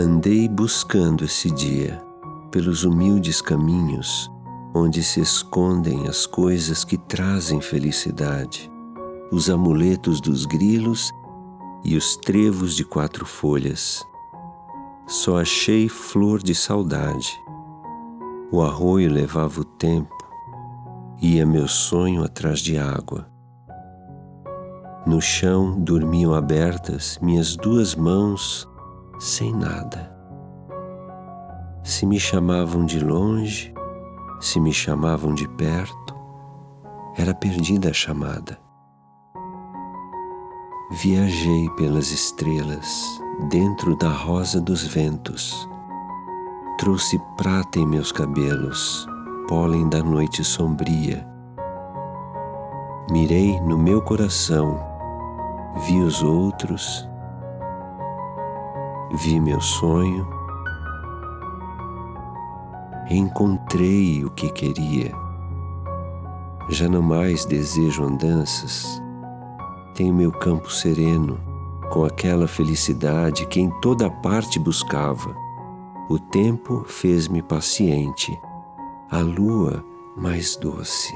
Andei buscando esse dia pelos humildes caminhos onde se escondem as coisas que trazem felicidade, os amuletos dos grilos e os trevos de quatro folhas. Só achei flor de saudade. O arroio levava o tempo, ia meu sonho atrás de água. No chão dormiam abertas minhas duas mãos sem nada. Se me chamavam de longe, se me chamavam de perto, era perdida a chamada. Viajei pelas estrelas, dentro da rosa dos ventos. Trouxe prata em meus cabelos, pólen da noite sombria. Mirei no meu coração, vi os outros, vi meu sonho encontrei o que queria. Já não mais desejo andanças. Tenho meu campo sereno, com aquela felicidade que em toda parte buscava. O tempo fez-me paciente, a lua mais doce.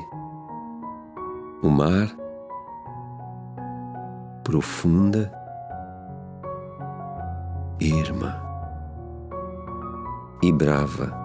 O mar, profunda, irma e brava